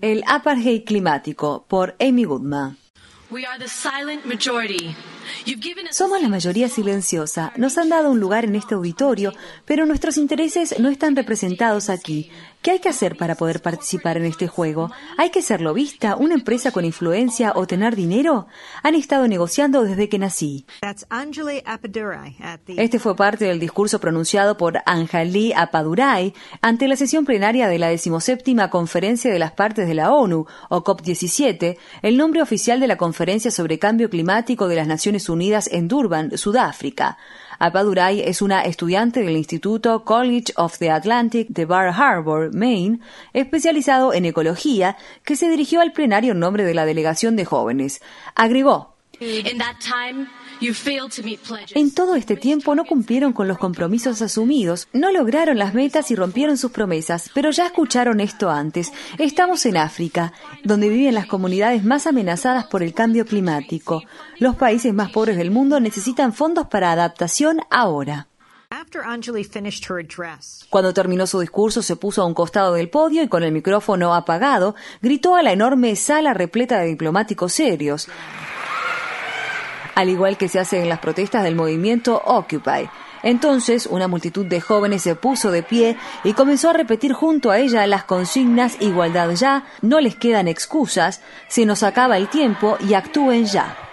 El apartheid climático por Amy Goodman. Somos la mayoría silenciosa. Nos han dado un lugar en este auditorio, pero nuestros intereses no están representados aquí. ¿Qué hay que hacer para poder participar en este juego? ¿Hay que ser lobista, una empresa con influencia o tener dinero? Han estado negociando desde que nací. Este fue parte del discurso pronunciado por Anjali Appadurai ante la sesión plenaria de la decimoséptima Conferencia de las Partes de la ONU, o COP17, el nombre oficial de la Conferencia sobre Cambio Climático de las Naciones Unidas en Durban, Sudáfrica. Apadurai es una estudiante del Instituto College of the Atlantic de Bar Harbor, Maine, especializado en ecología, que se dirigió al plenario en nombre de la delegación de jóvenes. Agregó, en todo este tiempo no cumplieron con los compromisos asumidos, no lograron las metas y rompieron sus promesas, pero ya escucharon esto antes. Estamos en África, donde viven las comunidades más amenazadas por el cambio climático. Los países más pobres del mundo necesitan fondos para adaptación ahora. Cuando terminó su discurso se puso a un costado del podio y con el micrófono apagado gritó a la enorme sala repleta de diplomáticos serios al igual que se hace en las protestas del movimiento Occupy. Entonces, una multitud de jóvenes se puso de pie y comenzó a repetir junto a ella las consignas Igualdad ya, no les quedan excusas, se nos acaba el tiempo y actúen ya.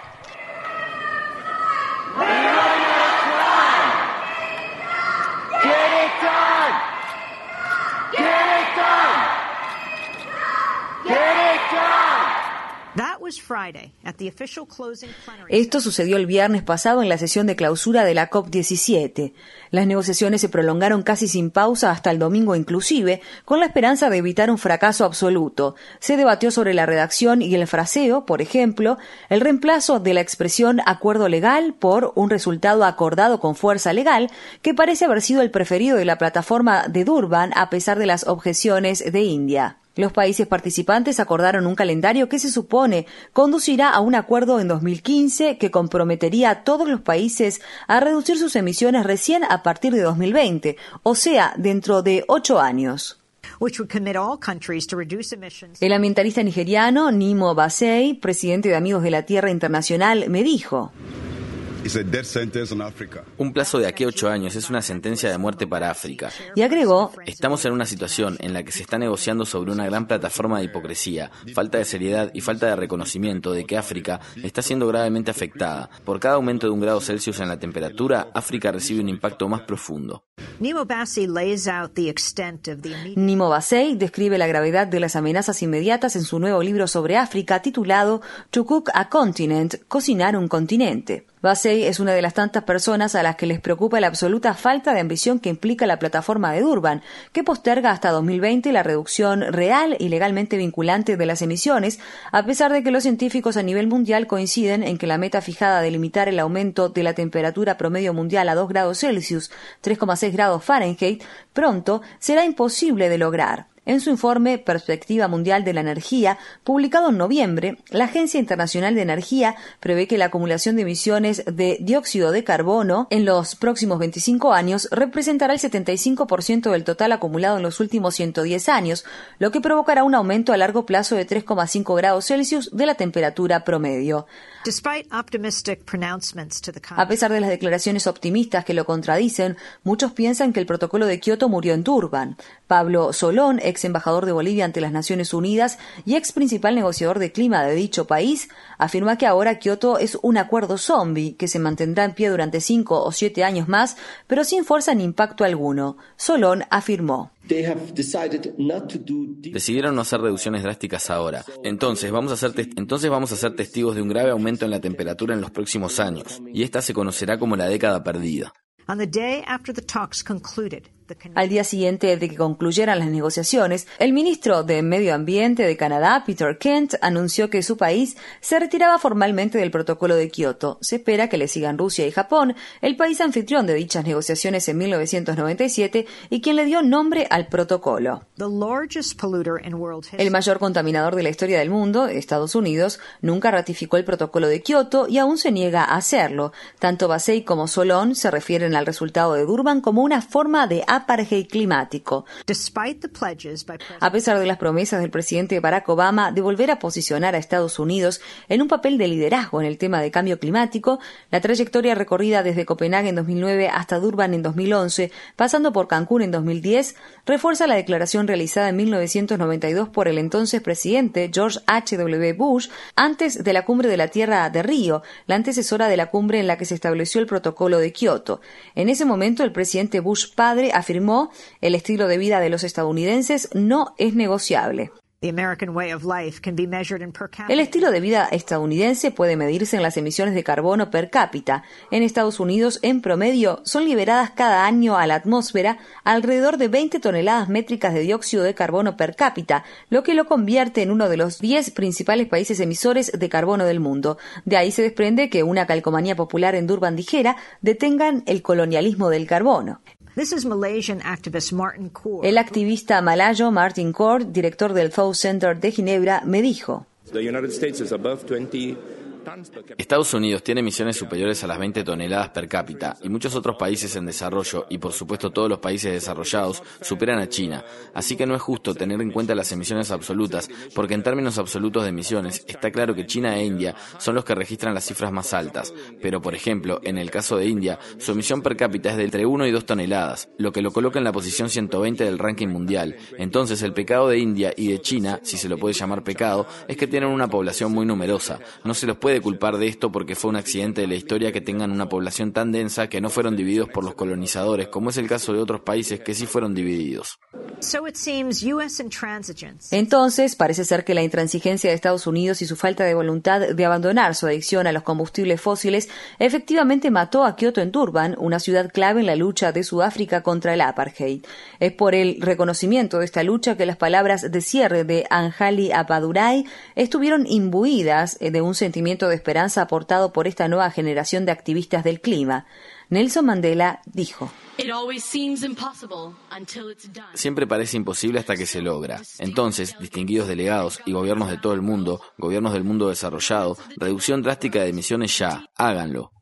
Esto sucedió el viernes pasado en la sesión de clausura de la COP17. Las negociaciones se prolongaron casi sin pausa hasta el domingo inclusive, con la esperanza de evitar un fracaso absoluto. Se debatió sobre la redacción y el fraseo, por ejemplo, el reemplazo de la expresión acuerdo legal por un resultado acordado con fuerza legal, que parece haber sido el preferido de la plataforma de Durban a pesar de las objeciones de India. Los países participantes acordaron un calendario que se supone conducirá a un acuerdo en 2015 que comprometería a todos los países a reducir sus emisiones recién a partir de 2020, o sea, dentro de ocho años. El ambientalista nigeriano Nimo Basei, presidente de Amigos de la Tierra Internacional, me dijo. Un plazo de aquí a ocho años es una sentencia de muerte para África. Y agregó, estamos en una situación en la que se está negociando sobre una gran plataforma de hipocresía, falta de seriedad y falta de reconocimiento de que África está siendo gravemente afectada. Por cada aumento de un grado Celsius en la temperatura, África recibe un impacto más profundo. Nimo Basei describe la gravedad de las amenazas inmediatas en su nuevo libro sobre África titulado To Cook a Continent, Cocinar un continente. Basey es una de las tantas personas a las que les preocupa la absoluta falta de ambición que implica la plataforma de Durban, que posterga hasta 2020 la reducción real y legalmente vinculante de las emisiones, a pesar de que los científicos a nivel mundial coinciden en que la meta fijada de limitar el aumento de la temperatura promedio mundial a 2 grados Celsius, 3,6 grados Fahrenheit, pronto será imposible de lograr. En su informe Perspectiva Mundial de la Energía, publicado en noviembre, la Agencia Internacional de Energía prevé que la acumulación de emisiones de dióxido de carbono en los próximos 25 años representará el 75% del total acumulado en los últimos 110 años, lo que provocará un aumento a largo plazo de 3,5 grados Celsius de la temperatura promedio. A pesar de las declaraciones optimistas que lo contradicen, muchos piensan que el protocolo de Kioto murió en Durban. Pablo Solón, ex embajador de Bolivia ante las Naciones Unidas y ex principal negociador de clima de dicho país, afirma que ahora Kioto es un acuerdo zombie que se mantendrá en pie durante cinco o siete años más, pero sin fuerza ni impacto alguno. Solón afirmó. Decidieron no hacer reducciones drásticas ahora. Entonces vamos, a ser entonces vamos a ser testigos de un grave aumento en la temperatura en los próximos años, y esta se conocerá como la década perdida. Al día siguiente de que concluyeran las negociaciones, el ministro de Medio Ambiente de Canadá, Peter Kent, anunció que su país se retiraba formalmente del protocolo de Kioto. Se espera que le sigan Rusia y Japón, el país anfitrión de dichas negociaciones en 1997 y quien le dio nombre al protocolo. El mayor contaminador de la historia del mundo, Estados Unidos, nunca ratificó el protocolo de Kioto y aún se niega a hacerlo. Tanto Basey como Solón se refieren al resultado de Durban como una forma de apartheid climático. A pesar de las promesas del presidente Barack Obama de volver a posicionar a Estados Unidos en un papel de liderazgo en el tema de cambio climático, la trayectoria recorrida desde Copenhague en 2009 hasta Durban en 2011, pasando por Cancún en 2010, refuerza la declaración realizada en 1992 por el entonces presidente George H.W. Bush antes de la cumbre de la Tierra de Río, la antecesora de la cumbre en la que se estableció el protocolo de Kioto. En ese momento, el presidente Bush padre afirmó el estilo de vida de los estadounidenses no es negociable. El estilo de vida estadounidense puede medirse en las emisiones de carbono per cápita. En Estados Unidos, en promedio, son liberadas cada año a la atmósfera alrededor de 20 toneladas métricas de dióxido de carbono per cápita, lo que lo convierte en uno de los 10 principales países emisores de carbono del mundo. De ahí se desprende que una calcomanía popular en Durban dijera detengan el colonialismo del carbono. El activista malayo Martin Kaur, director del South Center de Ginebra, me dijo. Estados Unidos tiene emisiones superiores a las 20 toneladas per cápita y muchos otros países en desarrollo y por supuesto todos los países desarrollados superan a China. Así que no es justo tener en cuenta las emisiones absolutas porque en términos absolutos de emisiones está claro que China e India son los que registran las cifras más altas. Pero por ejemplo, en el caso de India, su emisión per cápita es de entre 1 y 2 toneladas, lo que lo coloca en la posición 120 del ranking mundial. Entonces el pecado de India y de China, si se lo puede llamar pecado, es que tienen una población muy numerosa. No se los puede culpar de esto porque fue un accidente de la historia que tengan una población tan densa que no fueron divididos por los colonizadores, como es el caso de otros países que sí fueron divididos. Entonces, parece ser que la intransigencia de Estados Unidos y su falta de voluntad de abandonar su adicción a los combustibles fósiles efectivamente mató a Kyoto en Durban, una ciudad clave en la lucha de Sudáfrica contra el apartheid. Es por el reconocimiento de esta lucha que las palabras de cierre de Anjali Apadurai estuvieron imbuidas de un sentimiento de esperanza aportado por esta nueva generación de activistas del clima. Nelson Mandela dijo. Siempre parece imposible hasta que se logra. Entonces, distinguidos delegados y gobiernos de todo el mundo, gobiernos del mundo desarrollado, reducción drástica de emisiones ya, háganlo.